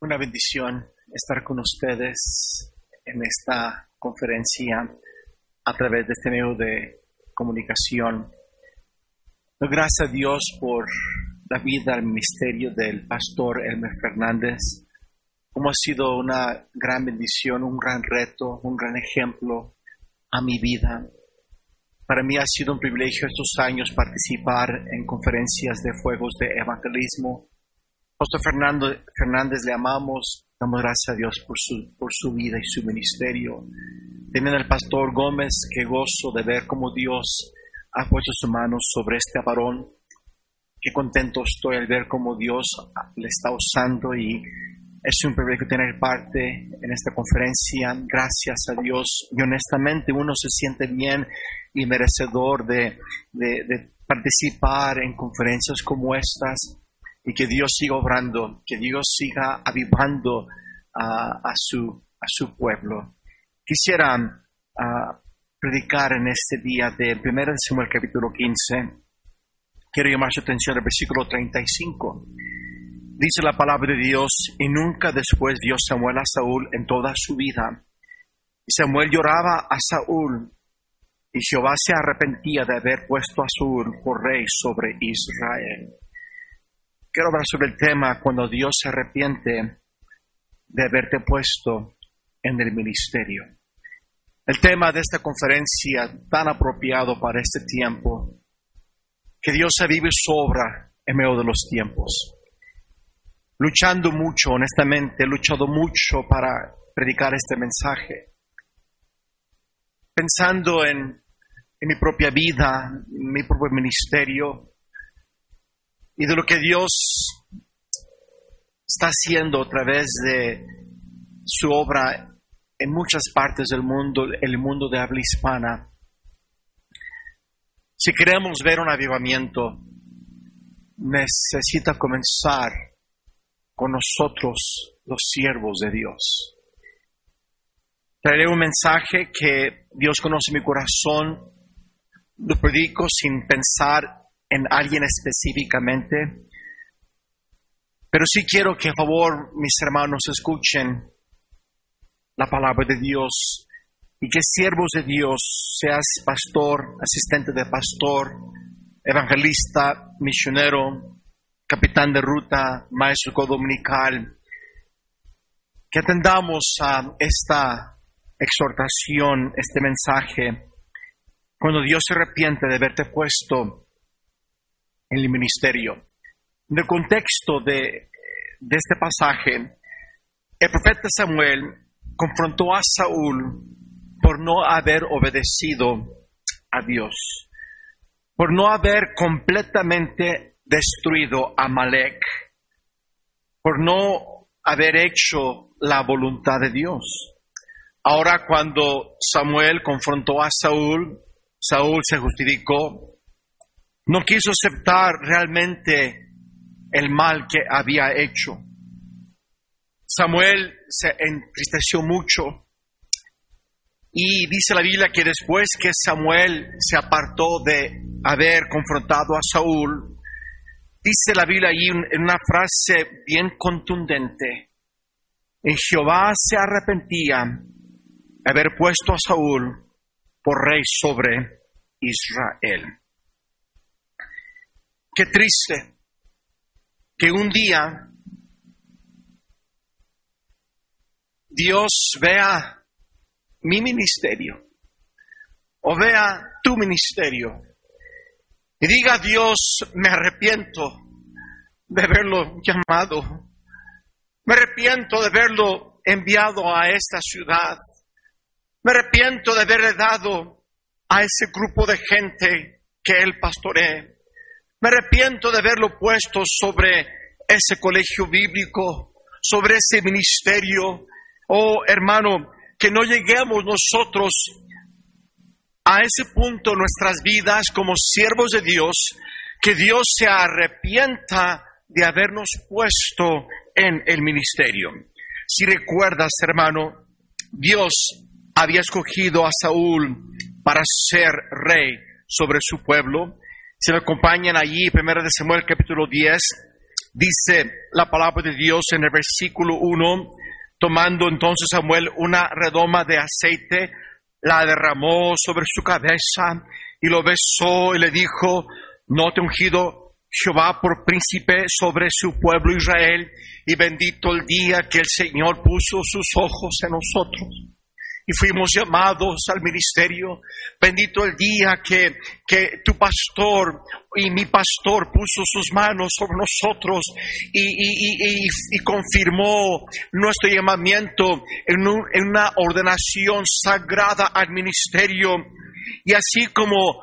una bendición estar con ustedes en esta conferencia a través de este medio de comunicación. Gracias a Dios por la vida, el ministerio del pastor Elmer Fernández, como ha sido una gran bendición, un gran reto, un gran ejemplo a mi vida. Para mí ha sido un privilegio estos años participar en conferencias de fuegos de evangelismo. Pastor Fernando Fernández le amamos, damos gracias a Dios por su, por su vida y su ministerio. También el pastor Gómez, que gozo de ver cómo Dios ha puesto sus manos sobre este varón. Qué contento estoy al ver cómo Dios le está usando y es un privilegio tener parte en esta conferencia. Gracias a Dios. Y honestamente uno se siente bien y merecedor de, de, de participar en conferencias como estas y que Dios siga obrando, que Dios siga avivando a, su, pueblo. Quisiera uh, predicar en este día de 1 Samuel capítulo 15. Quiero llamar su atención al versículo 35. Dice la palabra de Dios, y nunca después vio Samuel a Saúl en toda su vida. Y Samuel lloraba a Saúl, y Jehová se arrepentía de haber puesto a Saúl por rey sobre Israel. Quiero hablar sobre el tema cuando Dios se arrepiente de haberte puesto en el ministerio. El tema de esta conferencia tan apropiado para este tiempo, que Dios se vive su obra en medio de los tiempos luchando mucho, honestamente, he luchado mucho para predicar este mensaje. Pensando en, en mi propia vida, mi propio ministerio y de lo que Dios está haciendo a través de su obra en muchas partes del mundo, el mundo de habla hispana. Si queremos ver un avivamiento, necesita comenzar con nosotros los siervos de Dios. Traeré un mensaje que Dios conoce mi corazón, lo predico sin pensar en alguien específicamente, pero sí quiero que, a favor, mis hermanos escuchen la palabra de Dios y que siervos de Dios, seas pastor, asistente de pastor, evangelista, misionero, capitán de ruta, maestro dominical, que atendamos a esta exhortación, este mensaje, cuando Dios se arrepiente de haberte puesto en el ministerio. En el contexto de, de este pasaje, el profeta Samuel confrontó a Saúl por no haber obedecido a Dios, por no haber completamente destruido a Malek por no haber hecho la voluntad de Dios. Ahora cuando Samuel confrontó a Saúl, Saúl se justificó, no quiso aceptar realmente el mal que había hecho. Samuel se entristeció mucho y dice la Biblia que después que Samuel se apartó de haber confrontado a Saúl, Dice la Biblia ahí en una frase bien contundente. En Jehová se arrepentía de haber puesto a Saúl por rey sobre Israel. Qué triste que un día Dios vea mi ministerio o vea tu ministerio y diga Dios, me arrepiento de haberlo llamado. Me arrepiento de haberlo enviado a esta ciudad. Me arrepiento de haberle dado a ese grupo de gente que él pastoree. Me arrepiento de haberlo puesto sobre ese colegio bíblico, sobre ese ministerio. Oh, hermano, que no lleguemos nosotros a ese punto nuestras vidas como siervos de Dios, que Dios se arrepienta de habernos puesto en el ministerio. Si recuerdas, hermano, Dios había escogido a Saúl para ser rey sobre su pueblo. Si me acompañan allí, 1 de Samuel capítulo 10, Dice la palabra de Dios en el versículo 1, tomando entonces Samuel una redoma de aceite, la derramó sobre su cabeza y lo besó y le dijo, no te ungido Jehová por príncipe sobre su pueblo Israel y bendito el día que el Señor puso sus ojos en nosotros y fuimos llamados al ministerio. Bendito el día que, que tu pastor y mi pastor puso sus manos sobre nosotros y, y, y, confirmó nuestro llamamiento en, en una ordenación sagrada al ministerio. Y así como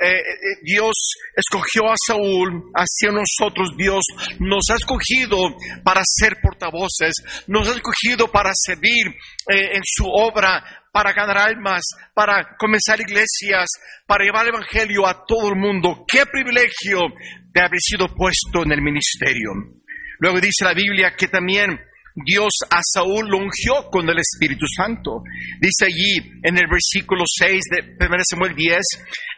eh, eh, Dios escogió a Saúl, hacia nosotros Dios nos ha escogido para ser portavoces, nos ha escogido para servir eh, en su obra, para ganar almas, para comenzar iglesias, para llevar el Evangelio a todo el mundo. Qué privilegio de haber sido puesto en el ministerio. Luego dice la Biblia que también Dios a Saúl lo ungió con el Espíritu Santo. Dice allí en el versículo 6 de 1 Samuel 10,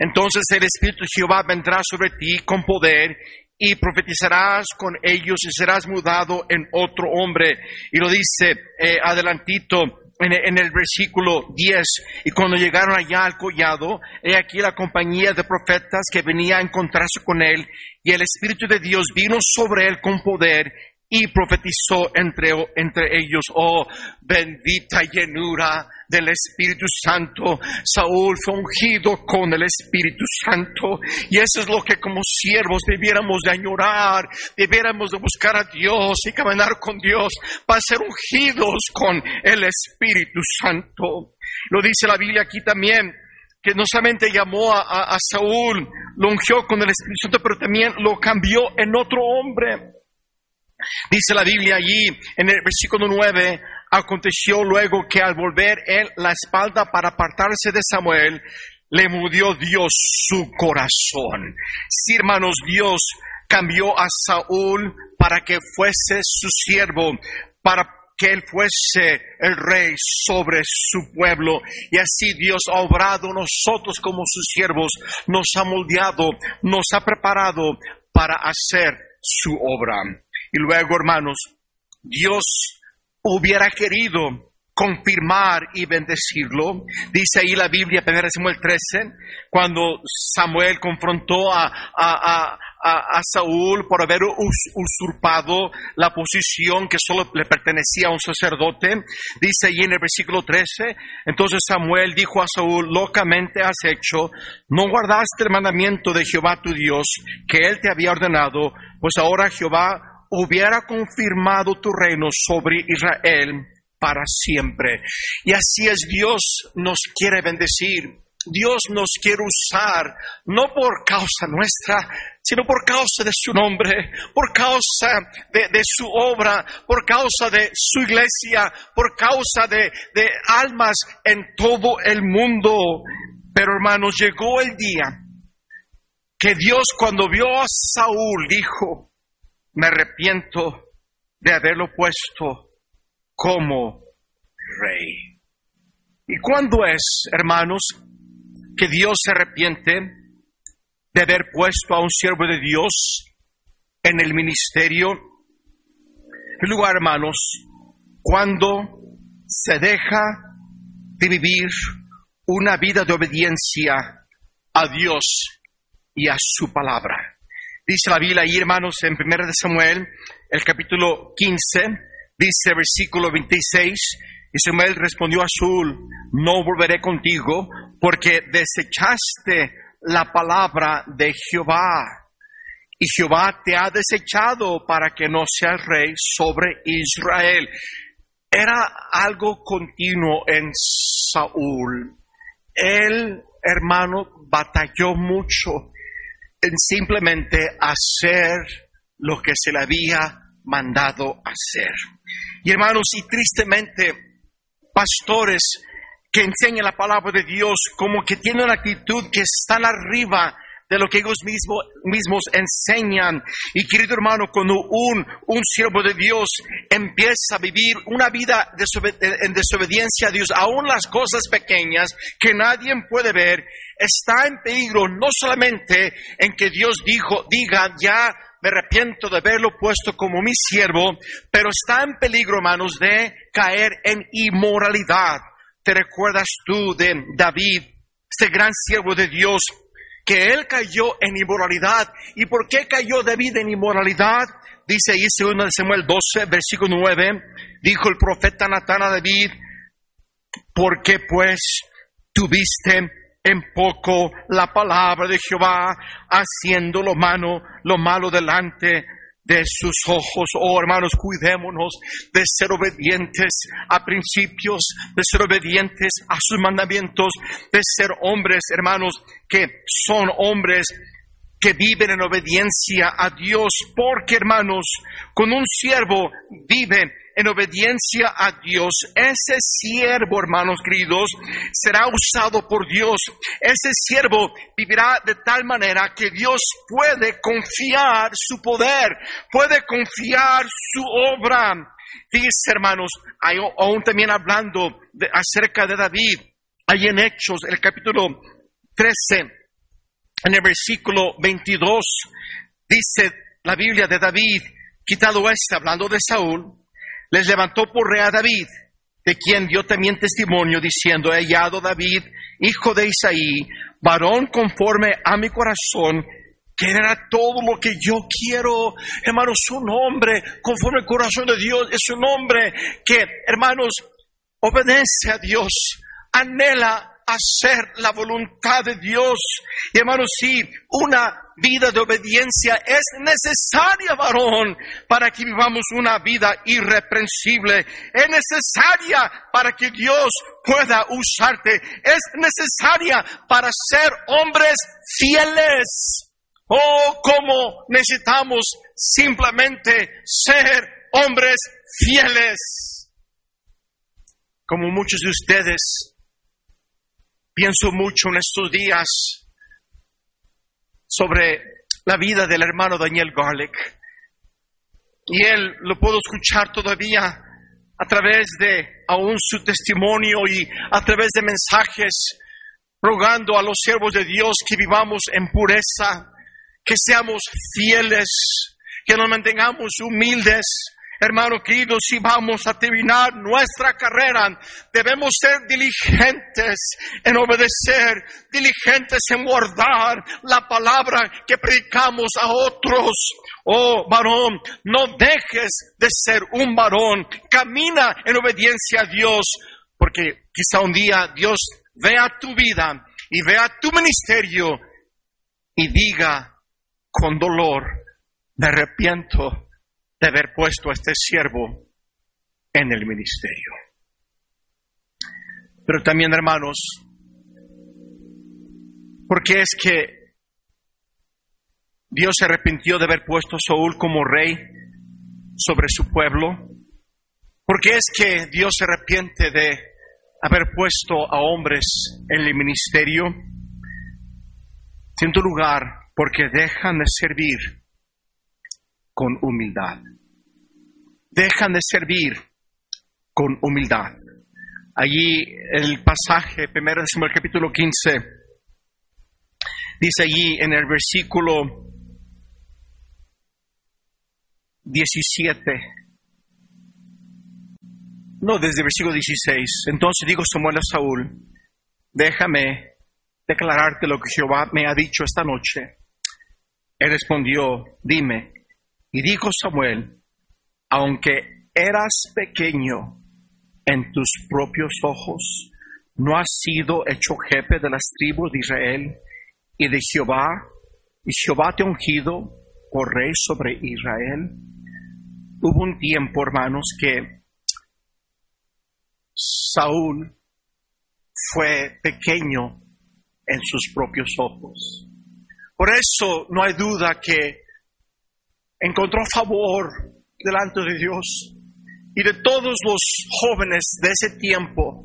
entonces el Espíritu de Jehová vendrá sobre ti con poder y profetizarás con ellos y serás mudado en otro hombre. Y lo dice eh, adelantito en, en, el versículo 10, y cuando llegaron allá al collado, he aquí la compañía de profetas que venía a encontrarse con él, y el Espíritu de Dios vino sobre él con poder, y profetizó entre, entre ellos, oh bendita llenura del Espíritu Santo. Saúl fue ungido con el Espíritu Santo y eso es lo que como siervos debiéramos de añorar, debiéramos de buscar a Dios y caminar con Dios para ser ungidos con el Espíritu Santo. Lo dice la Biblia aquí también, que no solamente llamó a, a Saúl, lo ungió con el Espíritu Santo, pero también lo cambió en otro hombre. Dice la Biblia allí en el versículo 9, aconteció luego que al volver él la espalda para apartarse de Samuel, le murió Dios su corazón. Sí, hermanos, Dios cambió a Saúl para que fuese su siervo, para que él fuese el rey sobre su pueblo. Y así Dios ha obrado nosotros como sus siervos, nos ha moldeado, nos ha preparado para hacer su obra. Y luego, hermanos, Dios hubiera querido confirmar y bendecirlo. Dice ahí la Biblia, 1 Samuel 13, cuando Samuel confrontó a, a, a, Saúl por haber usurpado la posición que solo le pertenecía a un sacerdote. Dice ahí en el versículo 13, entonces Samuel dijo a Saúl, locamente has hecho, no guardaste el mandamiento de Jehová tu Dios que él te había ordenado, pues ahora Jehová hubiera confirmado tu reino sobre Israel para siempre. Y así es Dios nos quiere bendecir. Dios nos quiere usar, no por causa nuestra, sino por causa de su nombre, por causa de, su obra, por causa de su iglesia, por causa de, de almas en todo el mundo. Pero hermanos, llegó el día que Dios cuando vio a Saúl dijo, me arrepiento de haberlo puesto como rey. ¿Y cuándo es, hermanos, que Dios se arrepiente de haber puesto a un siervo de Dios en el ministerio? En lugar, hermanos, cuando se deja de vivir una vida de obediencia a Dios y a su palabra. Dice la Biblia ahí, hermanos, en 1 de Samuel, el capítulo 15, dice versículo 26, y Samuel respondió a Saúl, no volveré contigo porque desechaste la palabra de Jehová. Y Jehová te ha desechado para que no seas rey sobre Israel. Era algo continuo en Saúl. Él, hermano, batalló mucho en simplemente hacer lo que se le había mandado hacer. Y hermanos, y tristemente, pastores que enseñan la palabra de Dios como que tienen una actitud que están arriba de lo que ellos mismos, mismos enseñan. Y querido hermano, cuando un, un siervo de Dios empieza a vivir una vida en desobediencia a Dios, aún las cosas pequeñas que nadie puede ver, está en peligro no solamente en que Dios dijo, diga, ya me arrepiento de haberlo puesto como mi siervo, pero está en peligro, hermanos, de caer en inmoralidad. ¿Te recuerdas tú de David, este gran siervo de Dios, que él cayó en inmoralidad? ¿Y por qué cayó David en inmoralidad? Dice ahí 2 de Samuel 12, versículo 9, dijo el profeta Natán a David, ¿por qué pues tuviste en poco la palabra de Jehová, haciendo lo malo, lo malo delante de sus ojos. Oh hermanos, cuidémonos de ser obedientes a principios, de ser obedientes a sus mandamientos, de ser hombres, hermanos, que son hombres que viven en obediencia a Dios, porque hermanos, con un siervo vive en obediencia a Dios, ese siervo, hermanos queridos, será usado por Dios. Ese siervo vivirá de tal manera que Dios puede confiar su poder, puede confiar su obra. Fíjense, hermanos, aún también hablando acerca de David, hay en Hechos, el capítulo 13, en el versículo 22, dice la Biblia de David, quitado este, hablando de Saúl, les levantó por rey a David, de quien dio también testimonio, diciendo, he hallado David, hijo de Isaí, varón conforme a mi corazón, que era todo lo que yo quiero. Hermanos, un hombre conforme al corazón de Dios es un hombre que, hermanos, obedece a Dios, anhela hacer la voluntad de Dios. Y hermanos, si una vida de obediencia es necesaria, varón, para que vivamos una vida irreprensible. Es necesaria para que Dios pueda usarte. Es necesaria para ser hombres fieles. Oh, cómo necesitamos simplemente ser hombres fieles. Como muchos de ustedes Pienso mucho en estos días sobre la vida del hermano Daniel Garlic. Y él lo puedo escuchar todavía a través de aún su testimonio y a través de mensajes rogando a los siervos de Dios que vivamos en pureza, que seamos fieles, que nos mantengamos humildes, Hermano querido, si vamos a terminar nuestra carrera, debemos ser diligentes en obedecer, diligentes en guardar la palabra que predicamos a otros. Oh, varón, no dejes de ser un varón. Camina en obediencia a Dios, porque quizá un día Dios vea tu vida y vea tu ministerio y diga con dolor, me arrepiento de haber puesto a este siervo en el ministerio. Pero también, hermanos, porque es que Dios se arrepintió de haber puesto a Saúl como rey sobre su pueblo? porque es que Dios se arrepiente de haber puesto a hombres en el ministerio? En tu lugar, porque dejan de servir con humildad. Dejan de servir con humildad. Allí el pasaje, primero el capítulo 15, dice allí en el versículo 17, no, desde el versículo 16, entonces digo Samuel a Saúl, déjame declararte lo que Jehová me ha dicho esta noche. Él respondió, dime, y dijo Samuel, aunque eras pequeño en tus propios ojos, no has sido hecho jefe de las tribus de Israel y de Jehová, y Jehová te ha ungido por rey sobre Israel. Hubo un tiempo, hermanos, que Saúl fue pequeño en sus propios ojos. Por eso no hay duda que encontró favor delante de Dios. Y de todos los jóvenes de ese tiempo,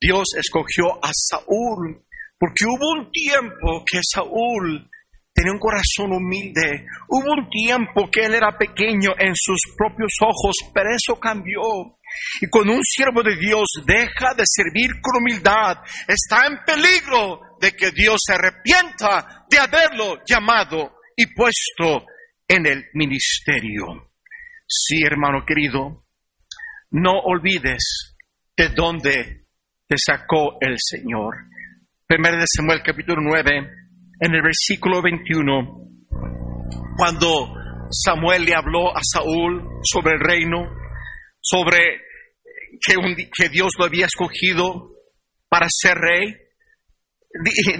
Dios escogió a Saúl, porque hubo un tiempo que Saúl tenía un corazón humilde, hubo un tiempo que él era pequeño en sus propios ojos, pero eso cambió. Y cuando un siervo de Dios deja de servir con humildad, está en peligro de que Dios se arrepienta de haberlo llamado y puesto en el ministerio. Sí, hermano querido, no olvides de dónde te sacó el Señor. Primero de Samuel capítulo 9, en el versículo 21, cuando Samuel le habló a Saúl sobre el reino, sobre que, que Dios lo había escogido para ser rey,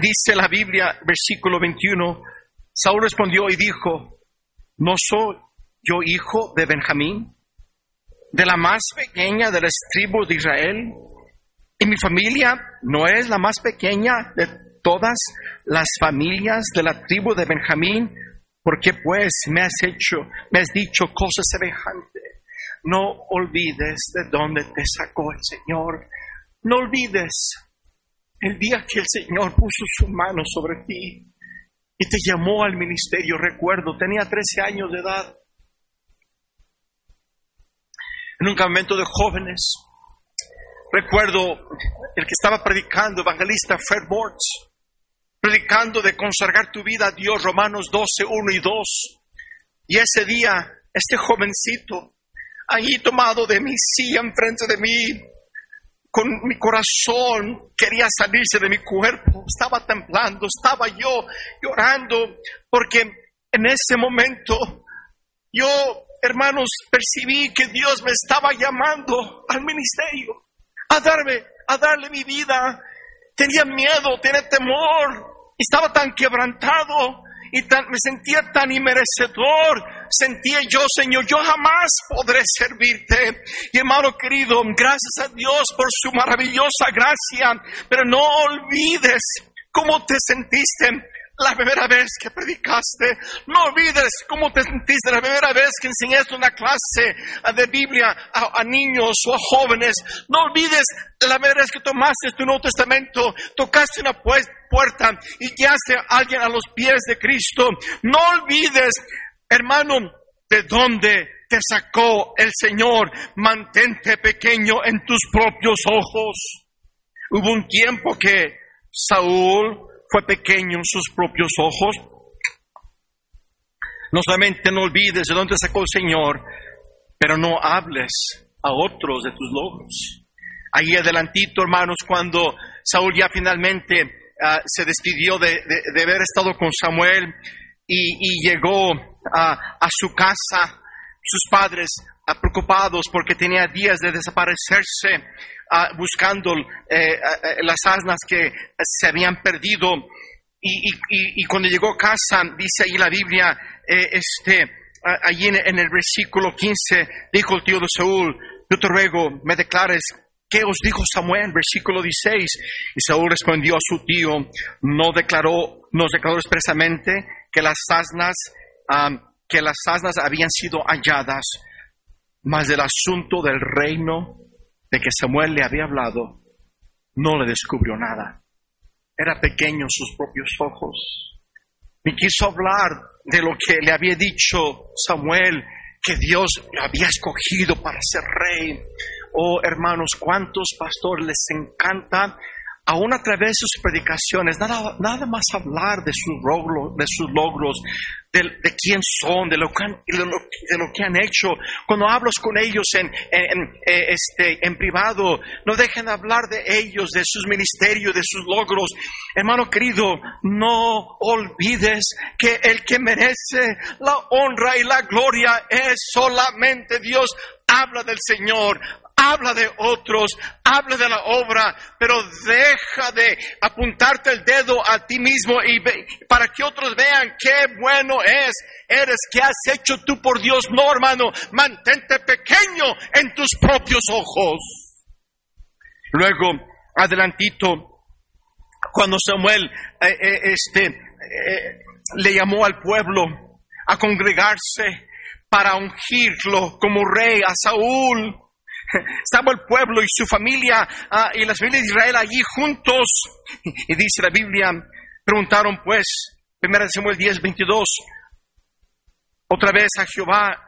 dice la Biblia, versículo 21, Saúl respondió y dijo, ¿no soy yo hijo de Benjamín, de la más pequeña de las tribus de Israel? Y mi familia no es la más pequeña de todas las familias de la tribu de Benjamín. ¿Por qué pues me has hecho, me has dicho cosas semejantes? No olvides de dónde te sacó el Señor. No olvides el día que el Señor puso su mano sobre ti y te llamó al ministerio. Recuerdo, tenía 13 años de edad. En un campamento de jóvenes, recuerdo el que estaba predicando, evangelista Fred Mortz, predicando de consagrar tu vida a Dios, Romanos 12, 1 y 2. Y ese día, este jovencito, ahí tomado de mi silla enfrente de mí, con mi corazón quería salirse de mi cuerpo, estaba temblando, estaba yo llorando, porque en ese momento yo, hermanos, percibí que Dios me estaba llamando al ministerio, a darme, a darle mi vida. Tenía miedo, tenía temor, estaba tan quebrantado y me sentía tan inmerecedor. Sentía yo, Señor, yo jamás podré servirte. Y hermano querido, gracias a Dios por su maravillosa gracia, pero no olvides cómo te sentiste la primera vez que predicaste. No olvides cómo te sentiste la primera vez que enseñaste una clase de Biblia a, niños o a jóvenes. No olvides la primera vez que tomaste tu Nuevo Testamento, tocaste una puerta y guiaste a alguien a los pies de Cristo. No olvides, hermano, de dónde te sacó el Señor. Mantente pequeño en tus propios ojos. Hubo un tiempo que Saúl fue pequeño en sus propios ojos. No solamente no olvides de dónde sacó el Señor, pero no hables a otros de tus logros. Ahí adelantito, hermanos, cuando Saúl ya finalmente ah, se despidió de, haber estado con Samuel y, llegó a su casa, sus padres ah, preocupados porque tenía días de desaparecerse, buscando eh, las asnas que se habían perdido. Y, cuando llegó a casa, dice ahí la Biblia, eh, este, allí en, el versículo 15, dijo el tío de Saúl, yo te ruego, me declares ¿Qué os dijo Samuel? Versículo 16. Y Saúl respondió a su tío, no declaró, nos declaró expresamente que las asnas, que las asnas habían sido halladas, mas del asunto del reino de que Samuel le había hablado, no le descubrió nada. Era pequeño sus propios ojos. Me quiso hablar de lo que le había dicho Samuel, que Dios le había escogido para ser rey. Oh hermanos, cuántos pastores les encanta aún a través de sus predicaciones, nada, nada más hablar de sus logros, de, sus logros, de, quién son, de lo, que han, de lo, que han hecho. Cuando hablas con ellos en, eh, este, en privado, no dejen hablar de ellos, de sus ministerios, de sus logros. Hermano querido, no olvides que el que merece la honra y la gloria es solamente Dios. Habla del Señor, habla de otros, habla de la obra, pero deja de apuntarte el dedo a ti mismo y para que otros vean qué bueno es, eres, qué has hecho tú por Dios. No, hermano, mantente pequeño en tus propios ojos. Luego, adelantito, cuando Samuel eh, eh, este, eh, le llamó al pueblo a congregarse para ungirlo como rey a Saúl, estaba el pueblo y su familia ah, y las familias de Israel allí juntos. Y dice la Biblia, preguntaron pues, 1 Samuel 10, 22, otra vez a Jehová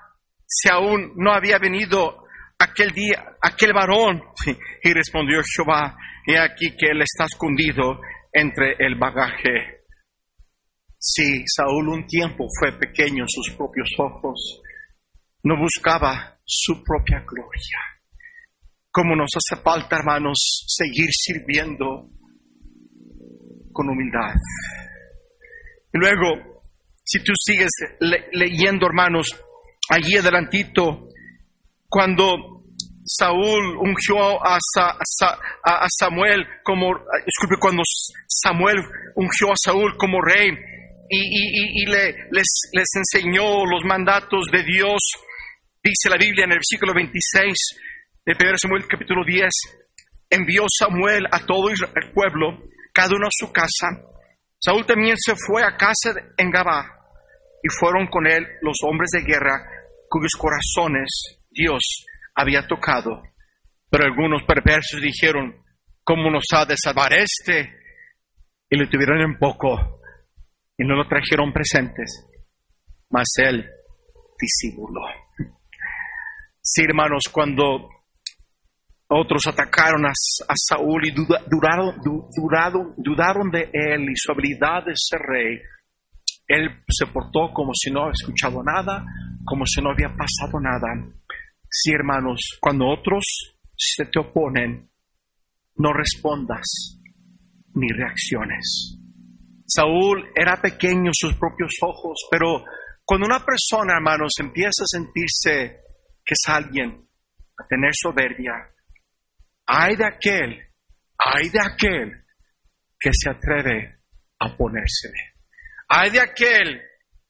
si aún no había venido aquel día, aquel varón. Y respondió Jehová, he aquí que él está escondido entre el bagaje. Sí, Saúl un tiempo fue pequeño en sus propios ojos. No buscaba su propia gloria. Como nos hace falta, hermanos, seguir sirviendo con humildad. Y luego, si tú sigues leyendo, hermanos, allí adelantito, cuando Saúl ungió a, Samuel como, disculpe, cuando Samuel ungió a Saúl como rey y, le, les enseñó los mandatos de Dios, dice la Biblia en el versículo 26 de 1 Samuel capítulo 10, envió Samuel a todo el pueblo, cada uno a su casa. Saúl también se fue a casa en Gabá y fueron con él los hombres de guerra cuyos corazones Dios había tocado. Pero algunos perversos dijeron, ¿cómo nos ha de salvar este? Y le tuvieron en poco y no lo trajeron presentes, mas él disimuló. Sí, hermanos, cuando otros atacaron a, Saúl y dudaron, dudaron de él y su habilidad de ser rey, él se portó como si no había escuchado nada, como si no había pasado nada. Sí, hermanos, cuando otros se te oponen, no respondas ni reacciones. Saúl era pequeño sus propios ojos, pero cuando una persona, hermanos, empieza a sentirse que es alguien, a tener soberbia, hay de aquel, hay de aquel que se atreve a ponérsele. Hay de aquel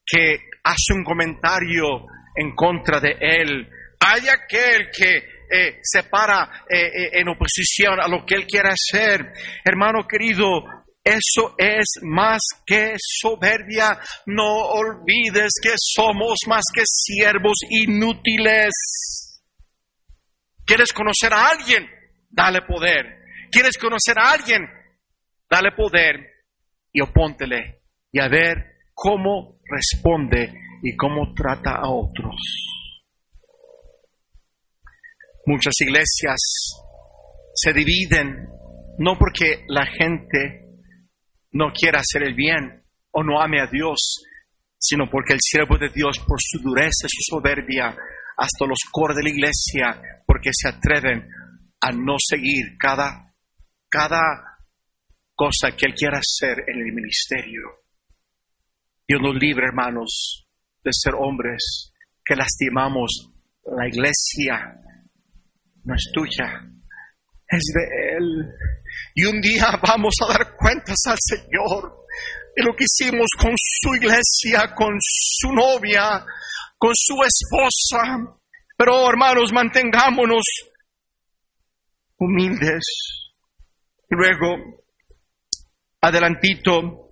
que hace un comentario en contra de él. Hay de aquel que eh, se para eh, eh, en oposición a lo que él quiere hacer. Hermano querido, eso es más que soberbia. No olvides que somos más que siervos inútiles. ¿Quieres conocer a alguien? Dale poder. ¿Quieres conocer a alguien? Dale poder y opóntele y a ver cómo responde y cómo trata a otros. Muchas iglesias se dividen no porque la gente no quiera hacer el bien o no ame a Dios, sino porque el siervo de Dios, por su dureza su soberbia, hasta los coros de la iglesia, porque se atreven a no seguir cada, cada cosa que Él quiera hacer en el ministerio. Dios nos libre, hermanos, de ser hombres que lastimamos la iglesia. No es tuya, es de Él. Y un día vamos a dar cuentas al Señor de lo que hicimos con su iglesia, con su novia, con su esposa. Pero hermanos, mantengámonos humildes. Luego, adelantito,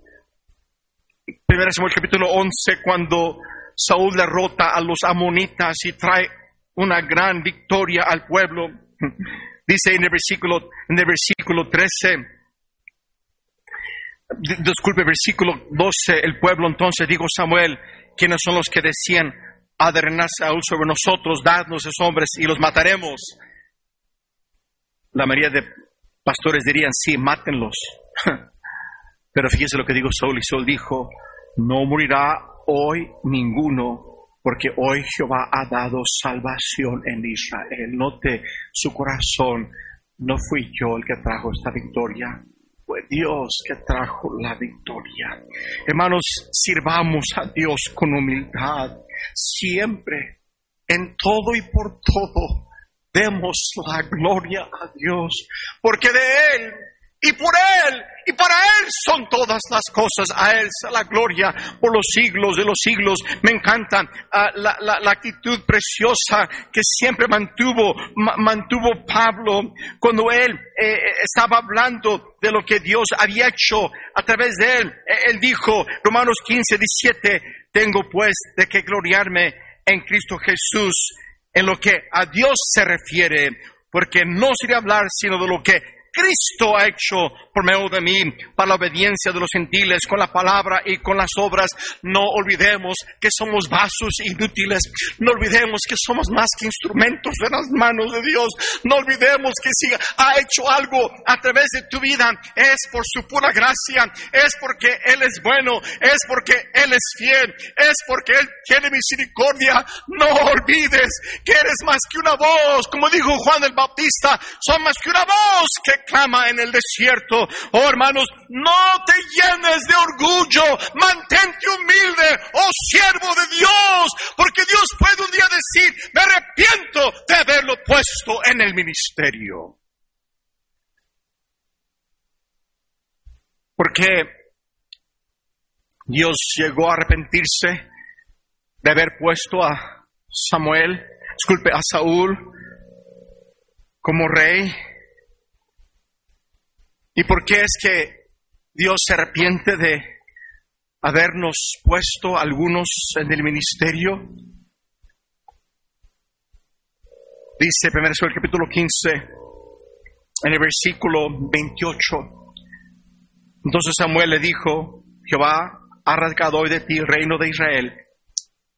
1 Samuel capítulo 11, cuando Saúl derrota a los amonitas y trae una gran victoria al pueblo. Dice en el versículo, en el versículo 13, disculpe, versículo 12, el pueblo entonces dijo Samuel, quienes son los que decían, adrenar Saúl sobre nosotros, dadnos esos hombres y los mataremos. La mayoría de pastores dirían, sí, mátenlos. Pero fíjese lo que dijo Saúl y Saúl dijo, no morirá hoy ninguno porque hoy Jehová ha dado salvación en Israel. Note su corazón, no fui yo el que trajo esta victoria, fue Dios que trajo la victoria. Hermanos, sirvamos a Dios con humildad, siempre, en todo y por todo. Demos la gloria a Dios, porque de Él y por Él y para Él son todas las cosas. A Él la gloria por los siglos de los siglos. Me encanta ah, la, la, actitud preciosa que siempre mantuvo, mantuvo Pablo cuando él eh, eh, estaba hablando de lo que Dios había hecho a través de él. E, él dijo, Romanos 15, 17, tengo pues de que gloriarme en Cristo Jesús en lo que a Dios se refiere, porque no sería hablar sino de lo que Cristo ha hecho por medio de mí para la obediencia de los gentiles con la palabra y con las obras. No olvidemos que somos vasos inútiles. No olvidemos que somos más que instrumentos de las manos de Dios. No olvidemos que si ha hecho algo a través de tu vida es por su pura gracia, es porque Él es bueno, es porque Él es fiel, es porque Él tiene misericordia. No olvides que eres más que una voz, como dijo Juan el Bautista, son más que una voz que clama en el desierto. Oh hermanos, no te llenes de orgullo, mantente humilde, oh siervo de Dios, porque Dios puede un día decir, me arrepiento de haberlo puesto en el ministerio. Porque Dios llegó a arrepentirse de haber puesto a Samuel, disculpe, a Saúl como rey ¿Y por qué es que Dios se arrepiente de habernos puesto algunos en el ministerio? Dice 1 el capítulo 15, en el versículo 28. Entonces Samuel le dijo, Jehová ha rasgado hoy de ti el reino de Israel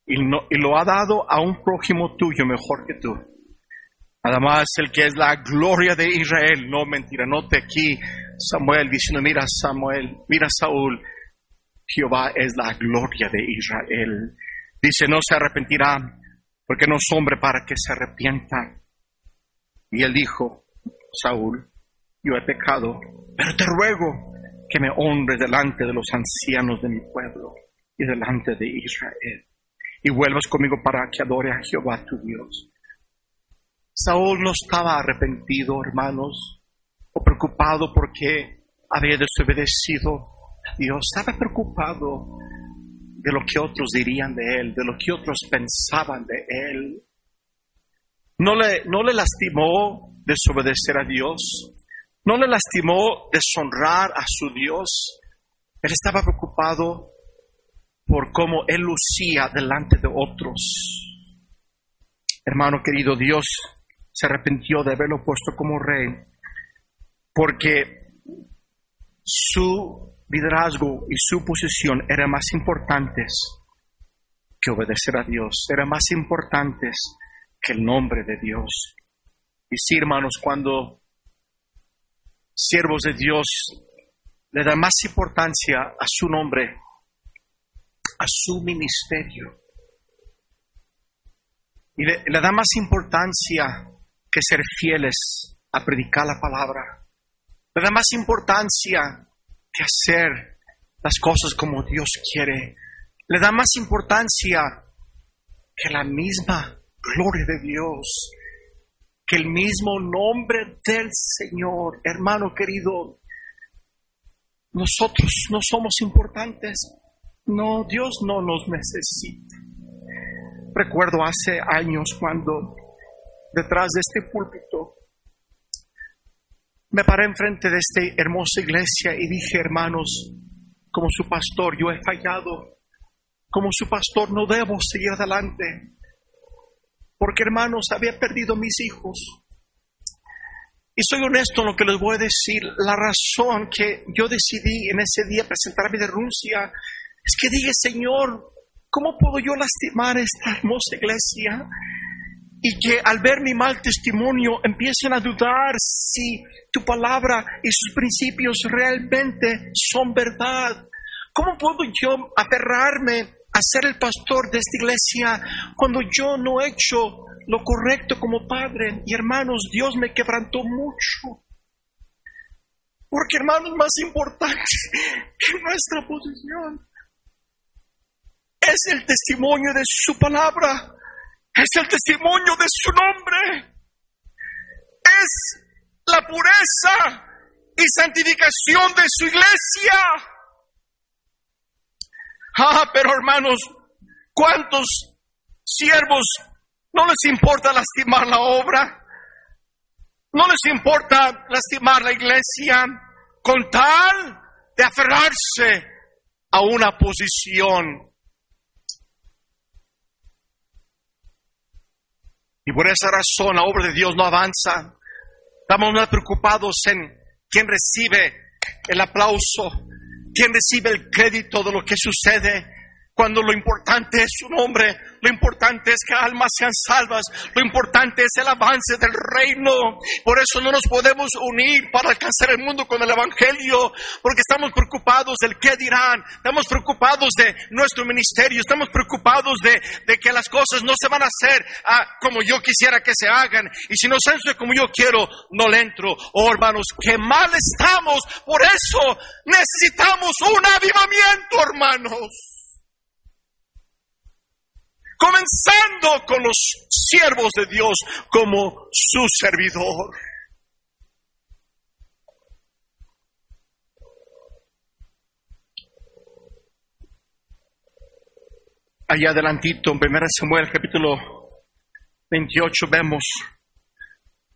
y, y lo ha dado a un prójimo tuyo mejor que tú. Además, el que es la gloria de Israel, no mentira, note aquí Samuel diciendo, mira Samuel, mira Saúl, Jehová es la gloria de Israel. Dice, no se arrepentirá, porque no es hombre para que se arrepienta. Y él dijo, Saúl, yo he pecado, pero te ruego que me honres delante de los ancianos de mi pueblo y delante de Israel, y vuelvas conmigo para que adore a Jehová tu Dios. Saúl no estaba arrepentido, hermanos, o preocupado porque había desobedecido a Dios. Estaba preocupado de lo que otros dirían de él, de lo que otros pensaban de él. No le, no le lastimó desobedecer a Dios. No le lastimó deshonrar a su Dios. Él estaba preocupado por cómo él lucía delante de otros. Hermano querido, Dios se arrepintió de haberlo puesto como rey porque su liderazgo y su posición eran más importantes que obedecer a Dios, eran más importantes que el nombre de Dios. Y sí, hermanos, cuando siervos de Dios le dan más importancia a su nombre, a su ministerio, y le, le da más importancia que ser fieles a predicar la palabra, le da más importancia que hacer las cosas como Dios quiere. Le da más importancia que la misma gloria de Dios, que el mismo nombre del Señor. Hermano querido, nosotros no somos importantes. No, Dios no nos necesita. Recuerdo hace años cuando detrás de este púlpito me paré enfrente de esta hermosa iglesia y dije, hermanos, como su pastor, yo he fallado. Como su pastor no debo seguir adelante. Porque, hermanos, había perdido mis hijos. Y soy honesto en lo que les voy a decir. La razón que yo decidí en ese día presentar mi denuncia es que dije, Señor, ¿cómo puedo yo lastimar esta hermosa iglesia? Y que al ver mi mal testimonio empiecen a dudar si tu palabra y sus principios realmente son verdad. ¿Cómo puedo yo aferrarme a ser el pastor de esta iglesia cuando yo no he hecho lo correcto como padre? Y hermanos, Dios me quebrantó mucho. Porque hermanos, más importante que nuestra posición es el testimonio de su palabra es el testimonio de su nombre. Es la pureza y santificación de su iglesia. Ah, pero hermanos, ¿cuántos siervos no les importa lastimar la obra? ¿No les importa lastimar la iglesia con tal de aferrarse a una posición Y por esa razón la obra de Dios no avanza. Estamos más preocupados en quien recibe el aplauso, quien recibe el crédito de lo que sucede, cuando lo importante es su nombre, lo importante es que almas sean salvas, lo importante es el avance del reino. Por eso no nos podemos unir para alcanzar el mundo con el Evangelio, porque estamos preocupados del qué dirán, estamos preocupados de nuestro ministerio, estamos preocupados de, que las cosas no se van a hacer ah, como yo quisiera que se hagan, y si no se como yo quiero, no le entro. Oh hermanos, qué mal estamos, por eso necesitamos un avivamiento, hermanos comenzando con los siervos de Dios como su servidor. Allá adelantito, en 1 Samuel capítulo 28, vemos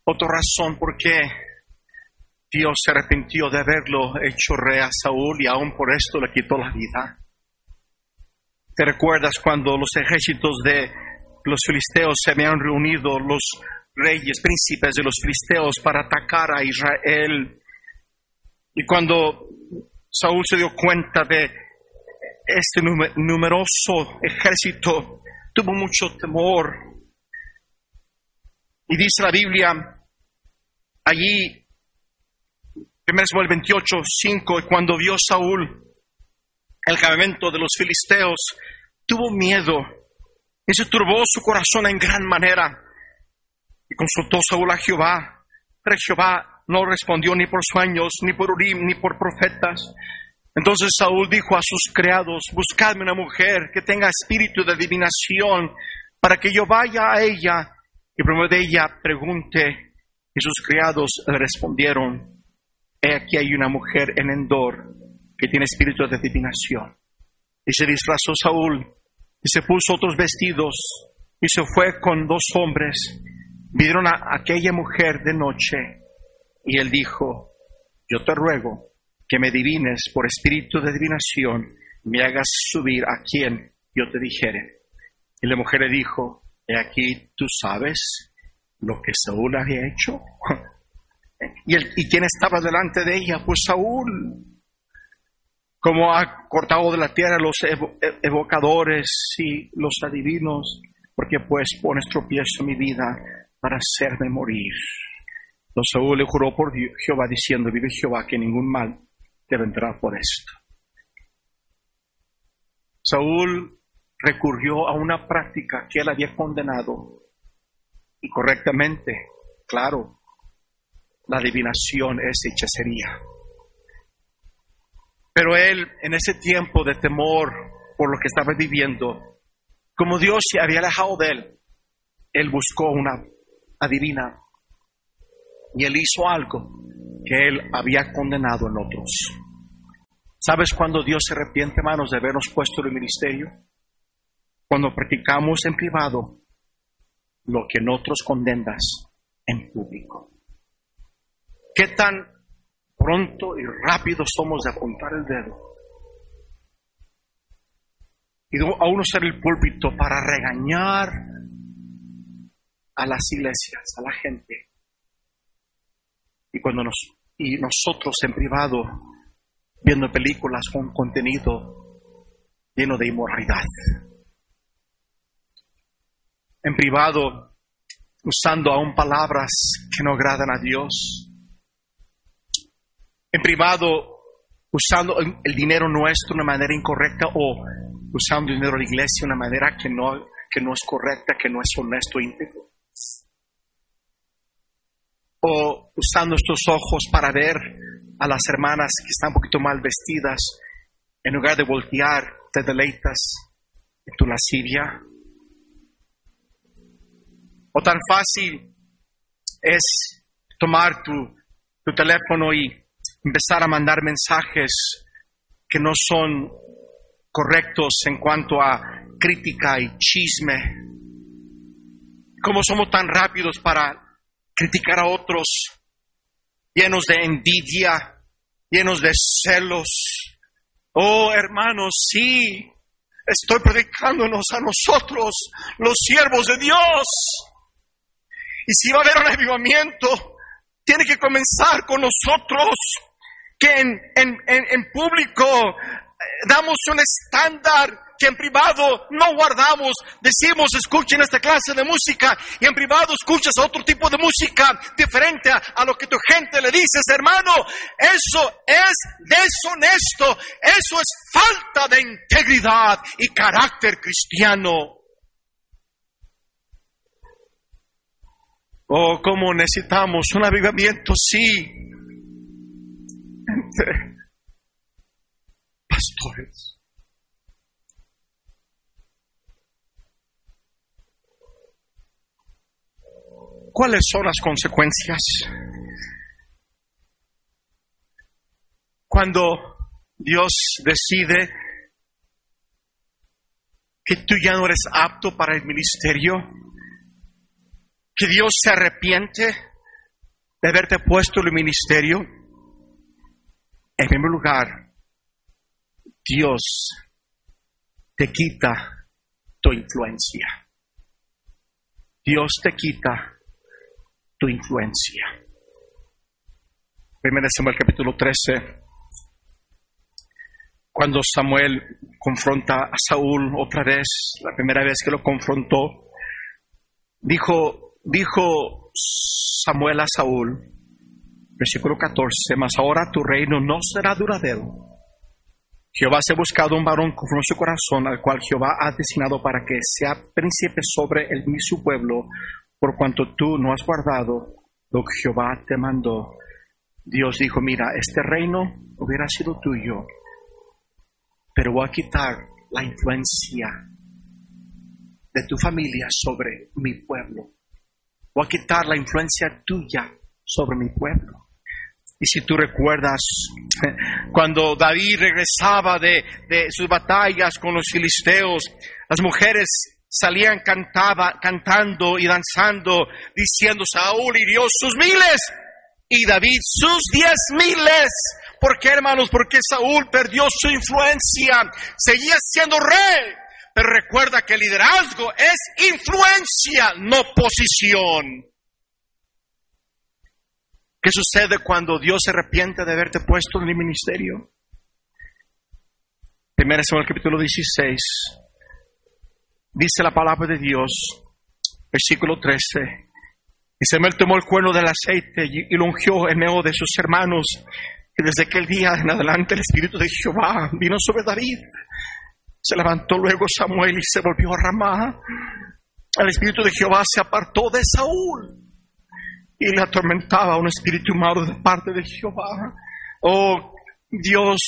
otra razón por qué Dios se arrepintió de haberlo hecho rey a Saúl y aún por esto le quitó la vida. ¿Te recuerdas cuando los ejércitos de los filisteos se habían reunido, los reyes, príncipes de los filisteos, para atacar a Israel? Y cuando Saúl se dio cuenta de este numeroso ejército, tuvo mucho temor. Y dice la Biblia, allí, 1 Samuel 28, 5, y cuando vio Saúl el campamento de los filisteos, tuvo miedo y se turbó su corazón en gran manera. Y consultó Saúl a Jehová, pero Jehová no respondió ni por sueños, ni por Urim, ni por profetas. Entonces Saúl dijo a sus criados, buscadme una mujer que tenga espíritu de adivinación, para que yo vaya a ella y por de ella pregunte. Y sus criados le respondieron, he aquí hay una mujer en Endor que tiene espíritu de adivinación. Y se disfrazó Saúl y se puso otros vestidos y se fue con dos hombres. Vieron a aquella mujer de noche y él dijo, yo te ruego que me divines por espíritu de adivinación, me hagas subir a quien yo te dijere. Y la mujer le dijo, he aquí tú sabes lo que Saúl había hecho. ¿Y, el, ¿Y quién estaba delante de ella? Pues Saúl como ha cortado de la tierra los e-, evocadores y los adivinos, porque pues pones tropiezo mi vida para hacerme morir. Los Saúl le juró por Jehová diciendo, vive Jehová, que ningún mal te vendrá por esto. Saúl recurrió a una práctica que él había condenado y correctamente, claro, la adivinación es hechicería. Pero él, en ese tiempo de temor por lo que estaba viviendo, como Dios se había alejado de él, él buscó una adivina y él hizo algo que él había condenado en otros. ¿Sabes cuando Dios se arrepiente, hermanos, de habernos puesto en el ministerio? Cuando practicamos en privado lo que en otros condenas en público. ¿Qué tan pronto y rápido somos de apuntar el dedo. Y a uno ser el púlpito para regañar a las iglesias, a la gente. Y cuando nos, y nosotros en privado, viendo películas con contenido lleno de inmoralidad. En privado, usando aún palabras que no agradan a Dios en privado usando el dinero nuestro de una manera incorrecta o usando el dinero de la iglesia de una manera que no, que no es correcta, que no es honesto e íntegro. O usando estos ojos para ver a las hermanas que están un poquito mal vestidas, en lugar de voltear, te deleitas en tu lascivia. O tan fácil es tomar tu, tu teléfono y empezar a mandar mensajes que no son correctos en cuanto a crítica y chisme. ¿Cómo somos tan rápidos para criticar a otros, llenos de envidia, llenos de celos? Oh, hermanos, sí, estoy predicándonos a nosotros, los siervos de Dios. Y si va a haber un avivamiento, tiene que comenzar con nosotros, que en, en, público eh, damos un estándar que en privado no guardamos. Decimos, escuchen esta clase de música y en privado escuchas otro tipo de música diferente a, lo que tu gente le dices, hermano. Eso es deshonesto. Eso es falta de integridad y carácter cristiano. Oh, cómo necesitamos un avivamiento, sí, pastores. ¿Cuáles son las consecuencias? Cuando Dios decide que tú ya no eres apto para el ministerio, que Dios se arrepiente de haberte puesto en el ministerio, en primer lugar, Dios te quita tu influencia. Dios te quita tu influencia. Primero Samuel capítulo 13. Cuando Samuel confronta a Saúl otra vez, la primera vez que lo confrontó, dijo, dijo Samuel a Saúl, versículo 14, mas ahora tu reino no será duradero. Jehová se ha buscado un varón conforme su corazón, al cual Jehová ha designado para que sea príncipe sobre el su pueblo, por cuanto tú no has guardado lo que Jehová te mandó. Dios dijo, mira, este reino hubiera sido tuyo, pero voy a quitar la influencia de tu familia sobre mi pueblo. Voy a quitar la influencia tuya sobre mi pueblo. Y si tú recuerdas, cuando David regresaba de, sus batallas con los filisteos, las mujeres salían cantaba, cantando y danzando, diciendo, Saúl hirió sus miles y David sus diez miles. ¿Por qué, hermanos? Porque Saúl perdió su influencia, seguía siendo rey, pero recuerda que liderazgo es influencia, no posición. ¿Qué sucede cuando Dios se arrepiente de haberte puesto en el ministerio? Primero el capítulo 16. Dice la palabra de Dios, versículo 13. Y Samuel tomó el cuerno del aceite y lo ungió en medio de sus hermanos. Y desde aquel día en adelante el Espíritu de Jehová vino sobre David se levantó luego Samuel y se volvió a Ramá. El espíritu de Jehová se apartó de Saúl y le atormentaba un espíritu malo de parte de Jehová. Oh, Dios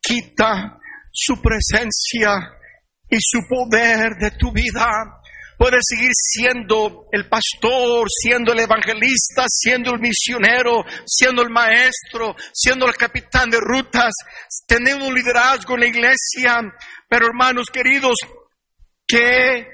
quita su presencia y su poder de tu vida. Puedes seguir siendo el pastor, siendo el evangelista, siendo el misionero, siendo el maestro, siendo el capitán de rutas, teniendo un liderazgo en la iglesia, pero hermanos queridos, qué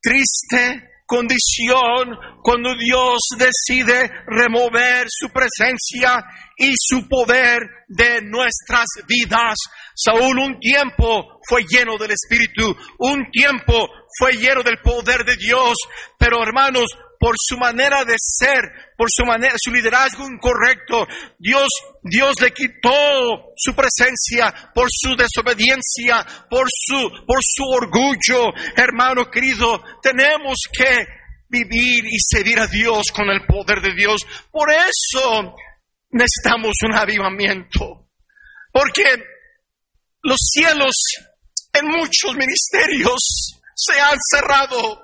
triste condición cuando Dios decide remover su presencia y su poder de nuestras vidas. Saúl un tiempo fue lleno del Espíritu, un tiempo fue lleno del poder de Dios, pero hermanos, por su manera de ser, por su manera, su liderazgo incorrecto, Dios, Dios le quitó su presencia por su desobediencia, por su, por su orgullo. Hermano querido, tenemos que vivir y servir a Dios con el poder de Dios. Por eso necesitamos un avivamiento. Porque los cielos en muchos ministerios se han cerrado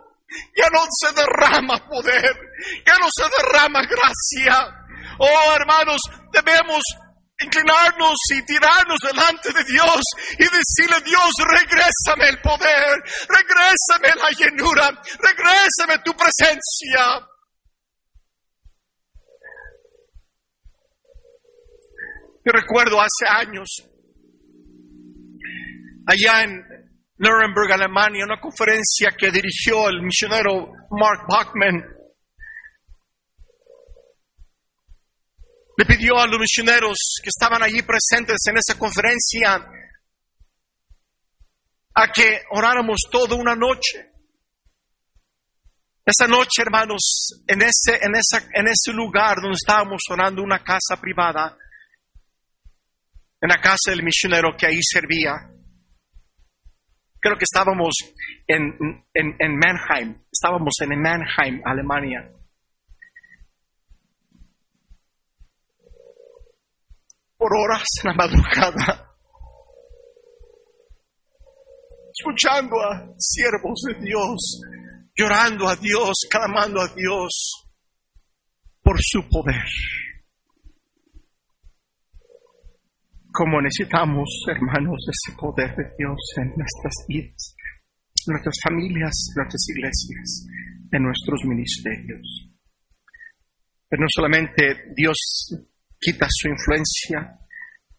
ya no se derrama poder, ya no se derrama gracia. Oh hermanos, debemos inclinarnos y tirarnos delante de Dios y decirle, Dios, regrésame el poder, regrésame la llenura, regrésame tu presencia. Yo recuerdo hace años, allá en, Nuremberg, Alemania, una conferencia que dirigió el misionero Mark Bachman. Le pidió a los misioneros que estaban allí presentes en esa conferencia a que oráramos toda una noche. Esa noche, hermanos, en ese, en, esa, en ese lugar donde estábamos orando una casa privada, en la casa del misionero que ahí servía, creo que estábamos en, en, en Mannheim, estábamos en Mannheim, Alemania. Por horas en la madrugada, escuchando a siervos de Dios llorando a Dios, clamando a Dios por su poder. Como necesitamos, hermanos, ese poder de Dios en nuestras vidas, nuestras familias, nuestras iglesias, en nuestros ministerios. Pero no solamente Dios quita su influencia,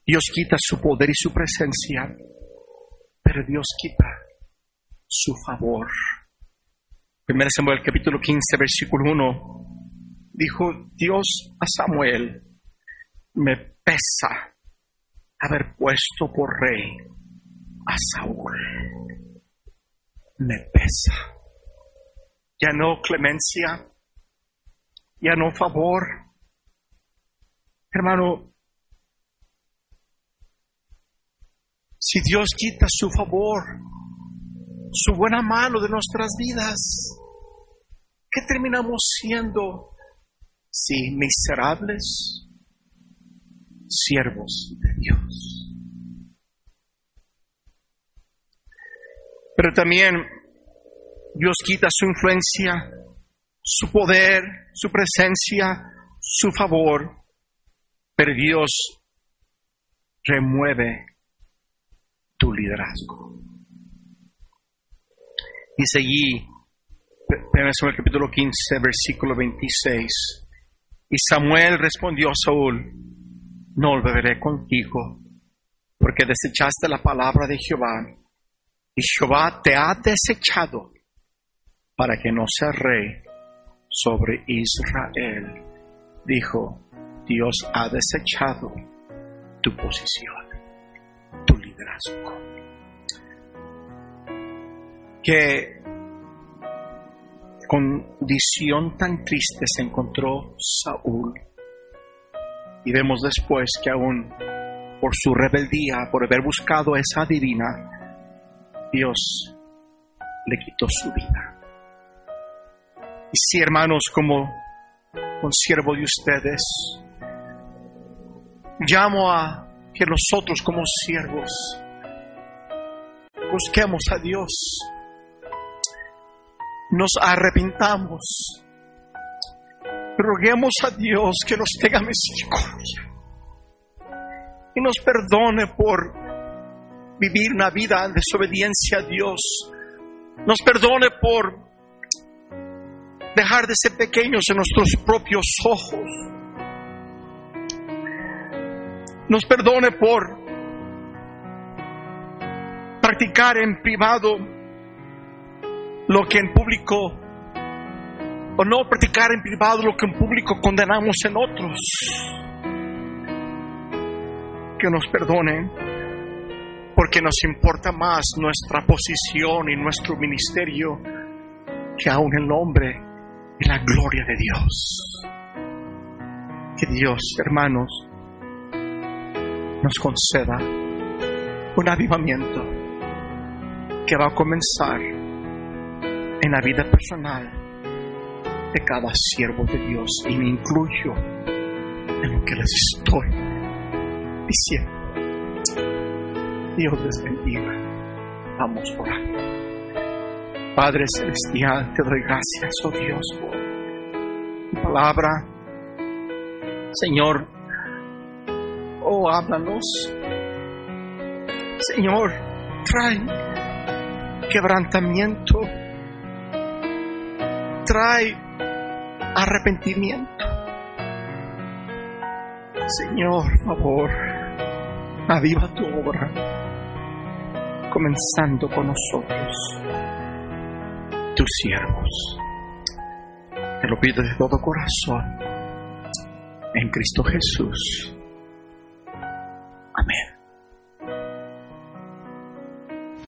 Dios quita su poder y su presencia, pero Dios quita su favor 1 Samuel capítulo 15, versículo 1, dijo Dios a Samuel, me pesa haber puesto por rey a Saúl. Me pesa. Ya no clemencia, ya no favor. Hermano, si Dios quita su favor, su buena mano de nuestras vidas, ¿qué terminamos siendo? Sí, miserables siervos de Dios. Pero también Dios quita su influencia, su poder, su presencia, su favor, pero Dios remueve tu liderazgo. Dice allí, el capítulo 15, versículo 26. Y Samuel respondió a Saúl, no volveré contigo, porque desechaste la palabra de Jehová, y Jehová te ha desechado para que no seas rey sobre Israel. Dijo, Dios ha desechado tu posición, tu liderazgo. Que condición tan triste se encontró Saúl. Y vemos después que aún por su rebeldía, por haber buscado esa divina, Dios le quitó su vida. Y si hermanos, como un siervo de ustedes, llamo a que nosotros como siervos busquemos a Dios nos arrepintamos. Roguemos a Dios que nos tenga misericordia y nos perdone por vivir una vida en desobediencia a Dios. Nos perdone por dejar de ser pequeños en nuestros propios ojos. Nos perdone por practicar en privado lo que en público, o no practicar en privado lo que en público condenamos en otros. Que nos perdonen, porque nos importa más nuestra posición y nuestro ministerio que aún el nombre y la gloria de Dios. Que Dios, hermanos, nos conceda un avivamiento que va a comenzar en la vida personal de cada siervo de Dios y me incluyo en lo que les estoy diciendo. Dios les bendiga. Vamos por ahí. Padre Celestial, te doy gracias, oh Dios, por tu palabra. Señor, oh, háblanos. Señor, trae quebrantamiento trae arrepentimiento. Señor, favor, aviva tu obra, comenzando con nosotros, tus siervos. Te lo pido de todo corazón, en Cristo Jesús. Amén.